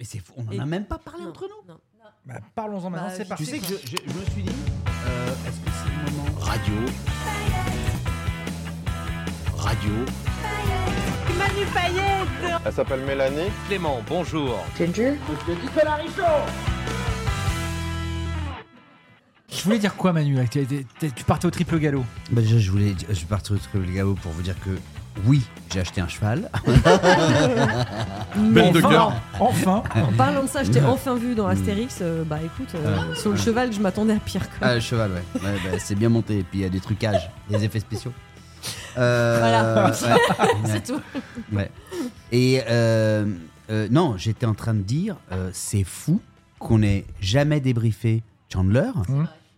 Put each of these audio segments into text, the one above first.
Mais c'est fou, on en Et- a même pas parlé Non, entre nous. non. Bah, Parlons-en maintenant, Bah, c'est parti. Tu sais que je, je- je me suis dit, euh, est-ce que c'est le moment Radio. Radio. Elle s'appelle Mélanie. Clément, bonjour. Je voulais dire quoi, Manu? Là tu, partais au triple galop. bah, déjà, je voulais, je parti au truc le galop pour vous dire que oui, j'ai acheté un cheval. Belle de enfin, cœur. Enfin. En parlant de ça, je t'ai enfin vu dans Astérix. euh, bah écoute, euh, sur le cheval, je m'attendais à pire. Quoi. Ah, le cheval, ouais. Ouais, bah, c'est bien monté. Et puis il y a des trucages, des effets spéciaux. Euh, Voilà. ouais. C'est tout. Ouais. Et euh, euh, non, j'étais en train de dire, euh, c'est fou qu'on ait jamais débriefé Chandler.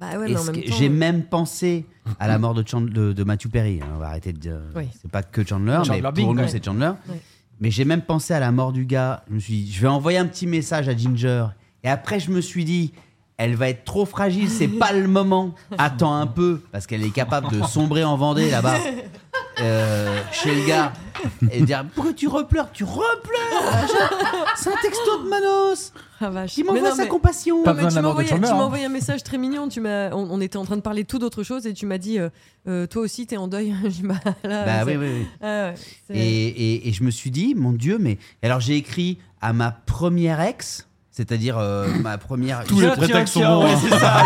Bah ouais, Et mais en ce même que- temps. J'ai euh, même pensé à la mort de, Chandler, de, de Matthew Perry. hein, On va arrêter de dire. Oui. C'est pas que Chandler, Chandler mais Bing, pour nous, ouais. c'est Chandler. Ouais. Mais j'ai même pensé à la mort du gars. Je me suis dit, je vais envoyer un petit message à Ginger. Et après, je me suis dit, elle va être trop fragile, c'est pas le moment. Attends un peu, parce qu'elle est capable de sombrer en Vendée là-bas. euh, chez le gars et dire pourquoi tu repleures tu repleures c'est un texto de Manos ah, vache. qui m'envoie sa mais- compassion Pas mais tu m'as envoyé, hein. envoyé un message très mignon. Tu m'as, on, on était en train de parler tout d'autre chose et tu m'as dit, euh, euh, toi aussi t'es en deuil. Bah, là, bah oui oui, oui. Ah ouais, Et, et- et je me suis dit, mon Dieu, mais. Alors j'ai écrit à ma première ex, c'est-à-dire euh, ma première. Tous les prétextes sont bons. hein. ouais, c'est ça,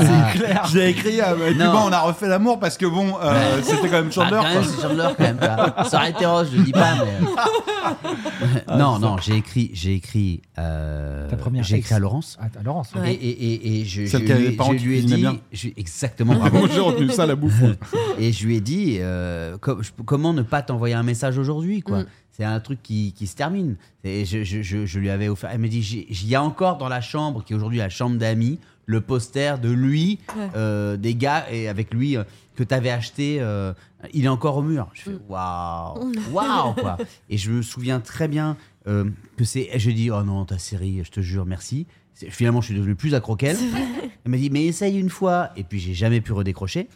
c'est clair. J'ai écrit à et puis Non. bon, on a refait l'amour parce que bon, euh, c'était quand même Ah, Chandler. quand même, quoi. c'est Chandler quand même. Ça aurait été Ross, je le dis pas, mais. Ah, non, non, j'ai écrit, j'ai écrit, euh, Ta première j'ai écrit à Laurence. Ah, à Laurence. Ouais. Et, et, et, et je, je qui a lui, je lui ai dit, bien. je- exactement, Ah, j'ai retenu ça la bouffe. et je lui ai dit euh, com- je- comment ne pas t'envoyer un message aujourd'hui quoi Mm. C'est un truc qui, qui se termine. Et je, je- je- je lui avais offert elle m'a dit il y a encore dans la chambre qui est aujourd'hui la chambre d'amis le poster de lui Ouais. euh, des gars et avec lui euh, que tu avais acheté euh, il est encore au mur. Je fais Mm. waouh. Waouh quoi. Et je me souviens très bien que c'est je dit oh non ta série je te jure merci. Finalement je suis devenu plus accro qu'elle. Elle m'a dit mais essaye une fois. Et puis j'ai jamais pu redécrocher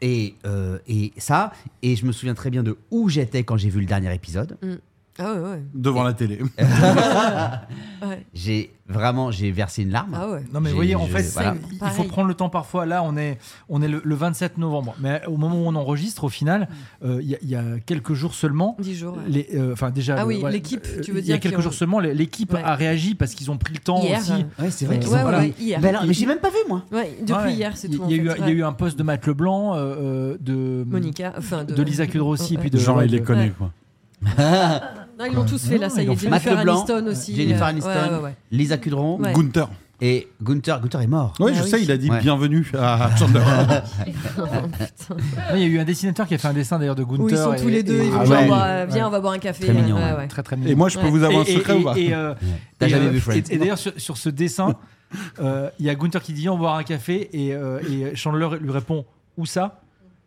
et, euh, et ça, et je me souviens très bien de où j'étais quand j'ai vu le dernier épisode. Ah ouais, ouais. Devant la télé. ouais. J'ai vraiment, j'ai versé une larme. Ah ouais. Non mais vous voyez, en je- fait, voilà. il faut Pareil. prendre le temps parfois. Là, on est, on est le, le 27 novembre, mais au moment où on enregistre, au final, euh, il y, a- il y a quelques jours seulement. 10 jours. ouais. les- euh, Enfin déjà. Ah le- oui, voilà, l'équipe, euh, tu veux Il y a dire, quelques qui ont- jours seulement, l'é- l'équipe Ouais. a réagi parce qu'ils ont pris le temps Hier. aussi. Ouais, c'est vrai Euh, qu'ils Ouais, ont ouais, ouais, hier. Ben alors, mais j'ai même pas vu moi. Ouais, depuis Ouais. hier, c'est Il tout. y, a eu, fait, il y a ouais. eu un post de Matt Leblanc, euh, euh, de Monica, enfin de, de Lisa Kudrowski, Ouais. puis de Genre, ouais, il les de- connaît Ouais. quoi. Non, ils l'ont tous fait là, ça y est. Jennifer Leblanc, Aniston aussi. Jennifer euh, Aniston, ouais, ouais, ouais. Lisa Kudron Ouais. Gunther. et Gunther. Gunther est mort. Ouais, Ah je oui. sais, il a dit Ouais. bienvenue à Chandler. Il y a eu un dessinateur qui a fait un dessin d'ailleurs de Gunther. Où ils sont et- tous les deux, et- ils vont Ah genre, ouais. euh, viens, Ouais. on va boire un café. Très mignon, Ouais, ouais. ouais. Très très mignon. Et moi, je peux Ouais. vous avoir un Et- secret et- ou pas et, euh, T'as jamais euh, vu Friends. Et, d'ailleurs, sur, ce dessin, euh, il y a Gunther qui dit on va boire un café euh, et Chandler lui répond où ça?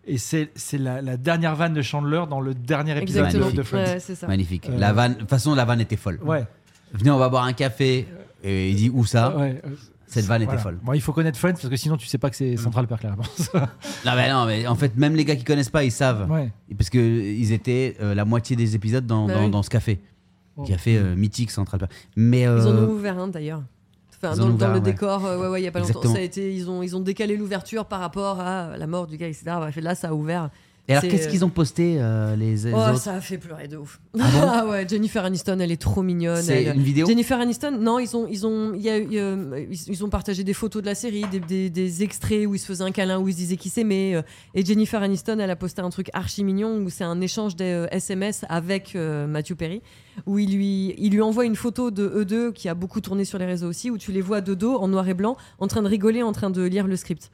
Et c'est c'est la, la dernière vanne de Chandler dans le dernier épisode de, Exactement. de Friends. Ouais, c'est ça. Magnifique. Euh, La vanne, de toute façon, la vanne était folle. Ouais. Venez, on va boire un café. Et il dit où ça ouais, euh, Cette vanne était folle. Bon, il faut connaître Friends parce que sinon tu sais pas que c'est Central Perk la réponse. Non, mais non, mais en fait, même les gars qui connaissent pas, ils savent. ouais. Parce que ils étaient euh, la moitié des épisodes dans, Bah dans, oui. dans ce café. Oh. Café euh, mythique Central Perk. Mais. Ils en ont ouvert un d'ailleurs. Enfin, dans, le ouais. décor, euh, ouais, ouais, il y a pas longtemps, ça a été, ils ont, ils ont décalé l'ouverture par rapport à la mort du gars, etc. Bref, là, ça a ouvert. Et alors, qu'est-ce qu'ils ont posté, euh, les, les Oh, autres ça a fait pleurer de ouf. Ah, ouais, Jennifer Aniston, elle est trop mignonne. C'est elle- une vidéo Jennifer Aniston, non, ils ont, ils ont, y a euh, ils, ont partagé des photos de la série, des, des- des extraits où ils se faisaient un câlin, où ils se disaient qu'ils s'aimaient. euh, et Jennifer Aniston, elle a posté un truc archi mignon où c'est un échange des euh, SMS avec euh, Matthew Perry, où il lui, il lui envoie une photo de eux deux qui a beaucoup tourné sur les réseaux aussi, où tu les vois de dos en noir et blanc, en train de rigoler, en train de lire le script.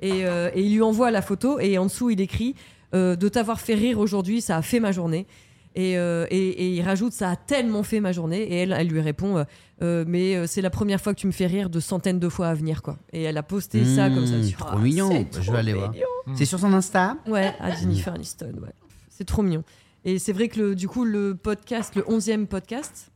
Et, euh, et il lui envoie la photo et en dessous il écrit euh, de t'avoir fait rire aujourd'hui, ça a fait ma journée. Et, euh, et, et il rajoute ça a tellement fait ma journée. Et elle, elle lui répond euh, mais c'est la première fois que tu me fais rire de centaines de fois à venir quoi. Et elle a posté ça comme ça. Mmh, Tu trop vois, mignon. c'est Je vais trop aller voir. mignon. C'est sur son Insta Ouais, à Jennifer Aniston. Ouais. C'est trop mignon. Et c'est vrai que le, du coup, le podcast, le 11e podcast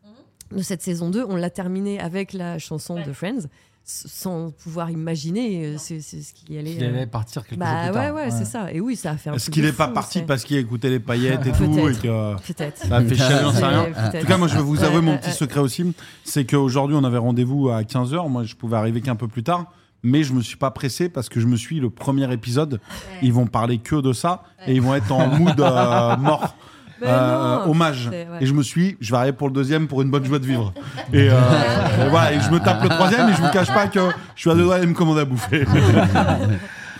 de cette saison 2, on l'a terminé avec la chanson de Friends, sans pouvoir imaginer euh, c'est c'est ce qui allait. Il euh, allait partir quelques jours Bah plus ouais, ouais, c'est ça. Et oui, ça a fait un Est-ce qu'il de est pas fou, parti c'est- parce qu'il écoutait les paillettes et tout Peut-être. et que Peut-être. ça a fait j'en sais rien. Ouais, peut-être. En tout cas, moi, je vais vous Ouais, avouer mon ouais, petit ouais. secret aussi. C'est qu'aujourd'hui, on avait rendez-vous à 15h. Moi, je pouvais arriver qu'un peu plus tard. Mais je me suis pas pressé parce que je me suis le premier épisode. Ils vont parler que de ça et ils vont être en mood euh, mort. Euh, non, hommage. ouais. Et je me suis, je vais arriver pour le deuxième pour une bonne joie de vivre. Et, euh, et voilà, et je me tape le troisième et je vous cache pas que je suis à deux doigts de me commander à bouffer.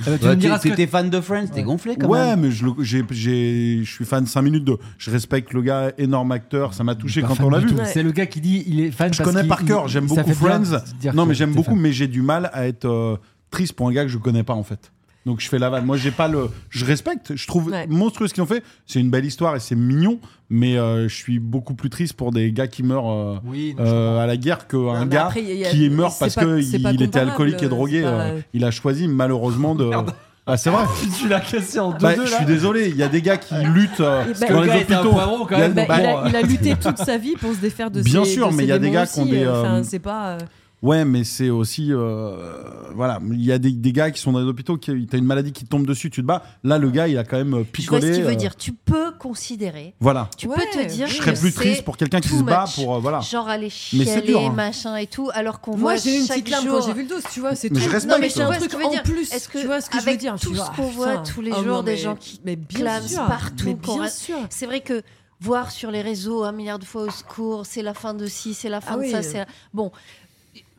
Euh, tu Ouais, me Tu diras que- étais fan de Friends, t'es gonflé quand ouais, même. mais je, le- j'ai, j'ai- je suis fan 5 minutes de. Je respecte le gars, énorme acteur, ça m'a touché quand on l'a vu. C'est le gars qui dit il est fan. Je parce connais qu'il- par cœur, j'aime beaucoup Friends. de Non, mais j'aime t'es beaucoup, fan. mais j'ai du mal à être euh, triste pour un gars que je connais pas en fait. Donc je fais la vanne. Moi, j'ai pas le. Je respecte. Je trouve Ouais. monstrueux ce qu'ils ont fait. C'est une belle histoire et c'est mignon. Mais euh, je suis beaucoup plus triste pour des gars qui meurent euh, Oui, euh, à la guerre qu'un gars après, il y a- qui meurt parce qu'il était alcoolique et drogué. pas- euh, il a choisi malheureusement de. Ah, c'est vrai. Tu l'as cassé en deux Bah, deux je suis désolé. Il y a des gars qui luttent euh, Et bah, dans Le les gars était un hôpitaux. poivron quand Il a- même. Bah, donc il, bon, a, il a lutté toute sa vie pour se défaire de Bien ses, sûr, de mais il y a des gars qui ont des, euh, Enfin, c'est pas. euh, Ouais, mais c'est aussi. euh, voilà, il y a des, des gars qui sont dans les hôpitaux, qui t'as une maladie qui te tombe dessus, tu te bats. Là, le gars, il a quand même euh, Je vois picolé. ce qu'il veut euh, dire. Tu peux considérer. Voilà. Tu Ouais, peux te dire Je que serais plus c'est triste pour quelqu'un qui too se bat much. pour. euh, voilà. Genre aller Mais c'est chialer, dur, hein. machin et tout, alors qu'on Moi, voit j'ai eu une chaque petite larme jour... quand j'ai vu le dos, tu vois. C'est Mais tout. je respecte. Non, mais c'est un Tu vois ce truc que je veux en dire plus. Est-ce que tu vois ce que je veux avec dire tout tu vois, ce qu'on voit tous les oh jours, des gens qui mais bien clament sûr, partout, bien sûr. C'est vrai que voir sur les réseaux un milliard de fois au secours, c'est la fin de ci, c'est la fin Ah de oui, ça, la- bon.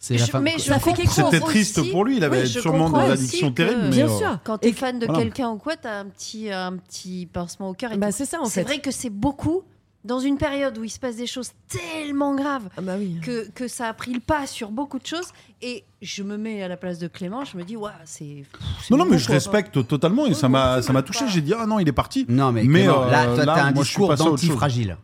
C'est la mais je Ça fait quelque comprends C'était triste aussi- pour lui, il avait Oui, je sûrement comprends des aussi addictions terribles. mais, Bien euh, sûr. Quand t'es fan de voilà. quelqu'un ou quoi, t'as un petit, un petit pincement au cœur. Bah, c'est ça en C'est vrai que c'est beaucoup dans une période où il se passe des choses tellement graves Ah bah oui. que, que ça a pris le pas sur beaucoup de choses. Et je me mets à la place de Clément, je me dis, waouh, c'est. c'est Non, non, mais je quoi. respecte totalement et ça m'a ça m'a touché. J'ai dit, ah non, il est parti. Non, mais, Mais, Clément, euh, là, toi, là, t'as un moi, je suis discours d'anti-fragile.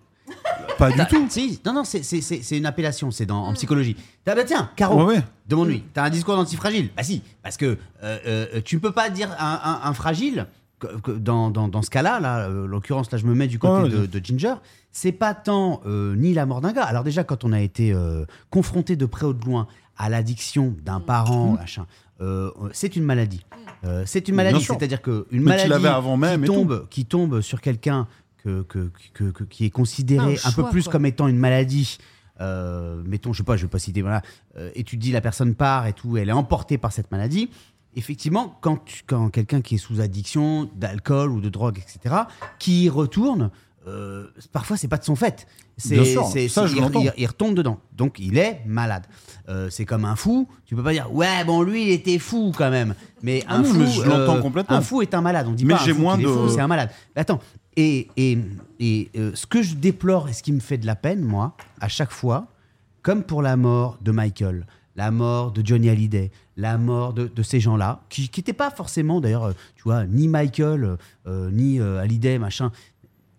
Pas du tout. Si, non, non, c'est- c'est c'est- c'est une appellation, c'est dans- en psychologie. Ah bah tiens, Caro, Ouais, ouais. demande-lui, t'as un discours d'antifragile Bah si, parce que euh, euh, tu ne peux pas dire un, un- un fragile, que- que dans, dans- dans ce cas-là, là, euh, en l'occurrence, là je me mets du côté Ouais, de, de Ginger, c'est pas tant euh, ni la mort d'un gars. Alors déjà, quand on a été euh, confronté de près ou de loin à l'addiction d'un parent, machin, euh, c'est une maladie. Euh, c'est une Bien maladie, sûr. c'est-à-dire qu'une Mais tu maladie l'avais avant même qui, et tout. tombe, qui tombe sur quelqu'un que, que- que- que- qui est considéré Un un peu plus quoi. comme étant une maladie, euh, mettons, je sais pas, je vais pas citer, voilà, euh, et tu te dis la personne part et tout, elle est emportée par cette maladie. Effectivement, quand, tu- quand quelqu'un qui est sous addiction d'alcool ou de drogue, etc., qui y retourne, euh, parfois c'est pas de son fait. C'est, Bien sûr, c'est- ça, je il, l'entends. il- il retombe dedans. Donc il est malade. Euh, c'est comme un fou. Tu peux pas dire ouais bon lui il était fou quand même. Mais Ah un non, fou, mais je l'entends euh, complètement. Un fou est un malade. On dit Mais pas un j'ai fou moins de- c'est un malade. Attends. Et, et, et euh, ce que je déplore et ce qui me fait de la peine, moi, à chaque fois, comme pour la mort de Michael, la mort de Johnny Hallyday, la mort de, de ces gens-là, qui n'étaient pas forcément, d'ailleurs, euh, tu vois, ni Michael, euh, ni euh, Hallyday, machin.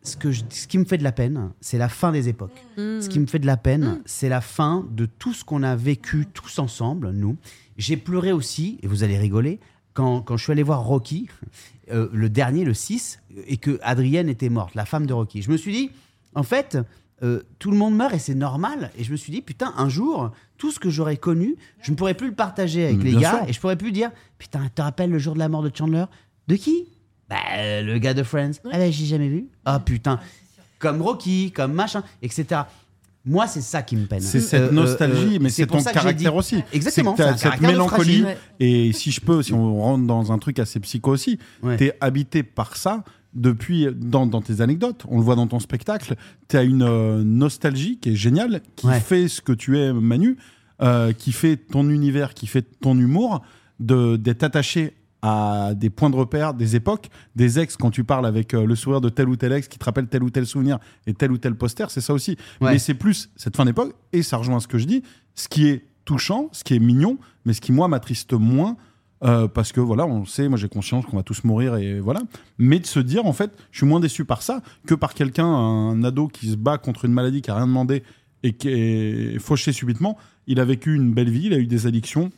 Ce, que je- ce qui me fait de la peine, c'est la fin des époques. Ce qui me fait de la peine, c'est la fin de tout ce qu'on a vécu tous ensemble, nous. J'ai pleuré aussi, et vous allez rigoler, quand, quand je suis allé voir Rocky, euh, le dernier, le 6, et que Adrienne était morte, la femme de Rocky. Je me suis dit, en fait, euh, tout le monde meurt et c'est normal. Et je me suis dit, putain, un jour, tout ce que j'aurais connu, je ne pourrais plus le partager avec les gars, sûr. et je pourrais plus dire, putain, tu te rappelles le jour de la mort de Chandler? De qui? Bah, le gars de Friends. Ah bah, j'ai jamais vu. Ah putain. Comme Rocky, comme machin, etc. Moi, c'est ça qui me peine. C'est Euh, cette euh, nostalgie, euh, mais c'est pour ton ça que j'ai caractère dit- aussi. Exactement. C'est que un cette mélancolie. fragile. Et si je peux, si on rentre dans un truc assez psycho aussi, Ouais. t'es habité par ça depuis, dans, dans tes anecdotes, on le voit dans ton spectacle, t'as une euh, nostalgie qui est géniale, qui Ouais. fait ce que tu es, Manu, euh, qui fait ton univers, qui fait ton humour, de- d'être attaché à des points de repère, des époques, des ex, quand tu parles avec euh, le sourire de tel ou tel ex qui te rappelle tel ou tel souvenir et tel ou tel poster, c'est ça aussi. Ouais. Mais c'est plus cette fin d'époque, et ça rejoint ce que je dis, ce qui est touchant, ce qui est mignon, mais ce qui, moi, m'attriste moins, euh, parce que voilà, on sait, moi j'ai conscience qu'on va tous mourir et voilà. Mais de se dire, en fait, je suis moins déçu par ça que par quelqu'un, un ado qui se bat contre une maladie qui a rien demandé et qui est fauché subitement. Il a vécu une belle vie, il a eu des addictions.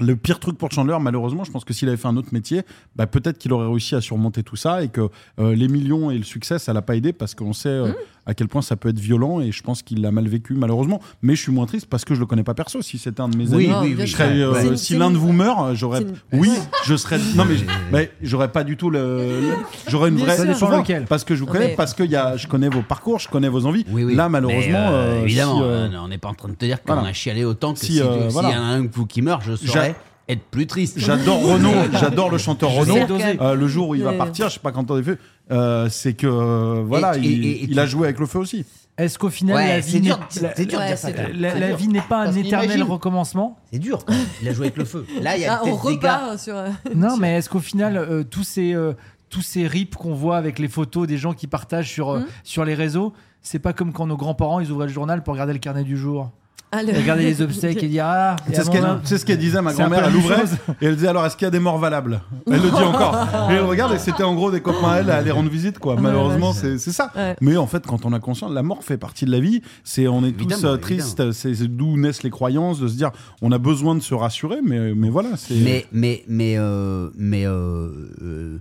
Le pire truc pour Chandler, malheureusement, je pense que s'il avait fait un autre métier, bah, peut-être qu'il aurait réussi à surmonter tout ça et que euh, les millions et le succès, ça l'a pas aidé parce qu'on sait euh, à quel point ça peut être violent et je pense qu'il l'a mal vécu, malheureusement. Mais je suis moins triste parce que je le connais pas perso. Si c'était un de mes Oui, amis, oui, oui. je serais, euh, si l'un de vous meurt, j'aurais. Oui, je serais. Non, mais, mais j'aurais pas du tout le. le- J'aurais une vraie. sûr. Ça dépend Souvent, lequel. Parce que je vous connais, mais- parce que y a, je connais vos parcours, je connais vos envies. Oui, oui. Là, malheureusement. Mais, euh, euh, évidemment, si, on n'est pas en train de te dire qu'on voilà. a chialé autant que Si, euh, voilà. y en a un de vous qui meurt, je saurais être plus triste. J'adore Renault, j'adore le chanteur doser. Euh, le jour où il va partir, je sais pas quand on est fait, euh, c'est que voilà, Et- il, et- et- et il a joué avec le feu aussi. Est-ce qu'au final, Ouais, la vie n'est- Ouais, pas un éternel recommencement C'est dur. quand même. Il a joué avec le feu. Là, il y a Ah, on peut-être des gars. repart sur. euh, Non, mais est-ce qu'au final, euh, tous ces euh, tous ces rips qu'on voit avec les photos des gens qui partagent sur Mhm. sur les réseaux, c'est pas comme quand nos grands-parents ils ouvraient le journal pour regarder le carnet du jour, Ah, le- regarder les obsèques et dire ah. C'est ce qu'elle c'est ce qu'elle disait, ma grand-mère, elle ouvrait et elle disait alors est-ce qu'il y a des morts valables Elle le dit encore. Et elle regarde et c'était en gros des copains à elle à aller rendre visite quoi. Malheureusement, c'est c'est ça. Ouais. Mais en fait, quand on a conscience, la mort fait partie de la vie. C'est on est tous Évidemment, euh, tristes. C'est c'est d'où naissent les croyances, de se dire on a besoin de se rassurer, mais mais voilà. c'est Mais, mais, mais, euh, mais euh, euh,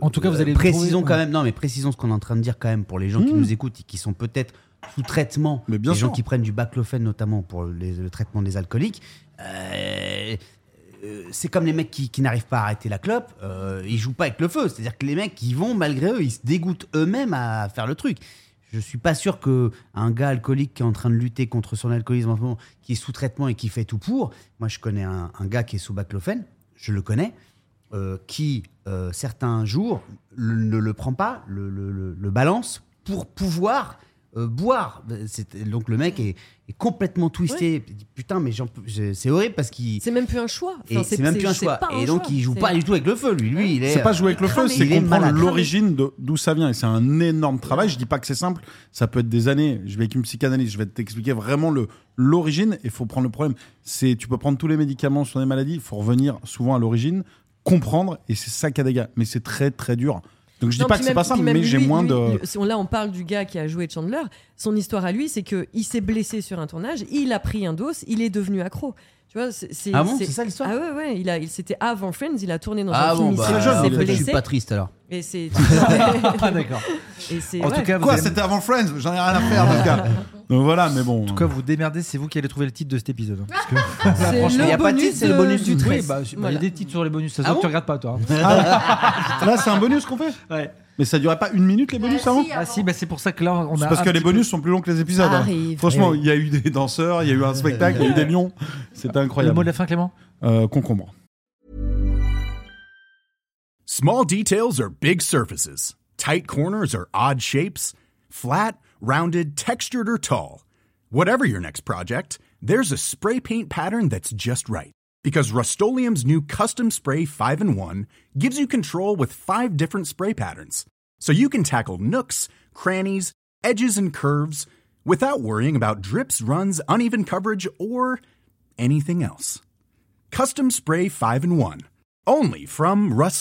En tout cas, vous allez le précisons trouver- quand même. Non, mais précisons ce qu'on est en train de dire quand même pour les gens qui Mmh. nous écoutent et qui sont peut-être sous traitement. Mais bien les gens qui prennent du baclofen notamment pour les- le traitement des alcooliques. euh, euh, c'est comme les mecs qui, qui n'arrivent pas à arrêter la clope, euh, ils jouent pas avec le feu. C'est-à-dire que les mecs, ils vont malgré eux, ils se dégoûtent eux-mêmes à faire le truc. Je suis pas sûr que un gars alcoolique qui est en train de lutter contre son alcoolisme en ce moment, qui est sous traitement et qui fait tout pour. Moi, je connais un, un gars qui est sous baclofen, je le connais, euh, qui euh, certains jours le- ne le prend pas, le balance pour pouvoir euh, boire. C'est- Donc le mec est, est complètement twisté. Putain, mais j'en peux- je- c'est horrible parce qu'il C'est même plus un choix. Enfin, c'est même plus un choix. un Et donc choix. il joue C'est- pas du tout avec le feu. Lui, lui, il est. C'est pas jouer avec le feu, cramé. c'est comprendre l'origine de- d'où ça vient. Et c'est un énorme travail. Je dis pas que c'est simple. Ça peut être des années. Je vais avec une psychanalyste. Je vais t'expliquer vraiment le l'origine. Et il faut prendre le problème. C'est tu peux prendre tous les médicaments sur des maladies. Il faut revenir souvent à l'origine, comprendre. Et c'est ça qui a des gars. Mais c'est très très dur. Donc je dis Non, pas que c'est pas même mais j'ai moins lui, de. Là, on parle du gars qui a joué Chandler. Son histoire à lui, c'est que il s'est blessé sur un tournage, il a pris un dos, il est devenu accro. Tu vois, c'est Ah bon, c'est ça l'histoire Ah ouais, ouais. Il a, il c'était avant Friends, il a tourné dans Ah un film, bon, il bah, il en s'est fait, je blessé. suis pas triste alors. Et c'est. Ah d'accord. et c'est. En ouais. tout cas, vous Quoi allez- C'était avant Friends. J'en ai rien à faire, mon gars. Donc voilà, mais bon. En tout cas, vous démerdez, c'est vous qui allez trouver le titre de cet épisode. hein, parce que- c'est franchement, le y a pas de bonus titre, c'est le bonus du du- Oui, 13. bah, il y Voilà. a des titres sur les bonus. Ça se Ah voit que tu bon regardes pas, toi. hein. Là, c'est un bonus qu'on fait. Ouais. Mais ça durait pas une minute les bonus avant Ah si, bah, c'est pour ça que là, on a. Parce un que les petit bonus sont plus longs que les épisodes. hein. Arrive. Franchement, Eh il y a eu des danseurs, il y a eu un spectacle, il y a eu des lions. C'était Le incroyable. mot de la fin, Clément Euh, concombre. Small details are big surfaces. Tight corners are odd shapes. Flat, rounded, textured, or tall. Whatever your next project, there's a spray paint pattern that's just right. Because Rust new Custom Spray 5 in 1 gives you control with five different spray patterns. So you can tackle nooks, crannies, edges, and curves without worrying about drips, runs, uneven coverage, or anything else. Custom Spray 5 in 1. Only from Rust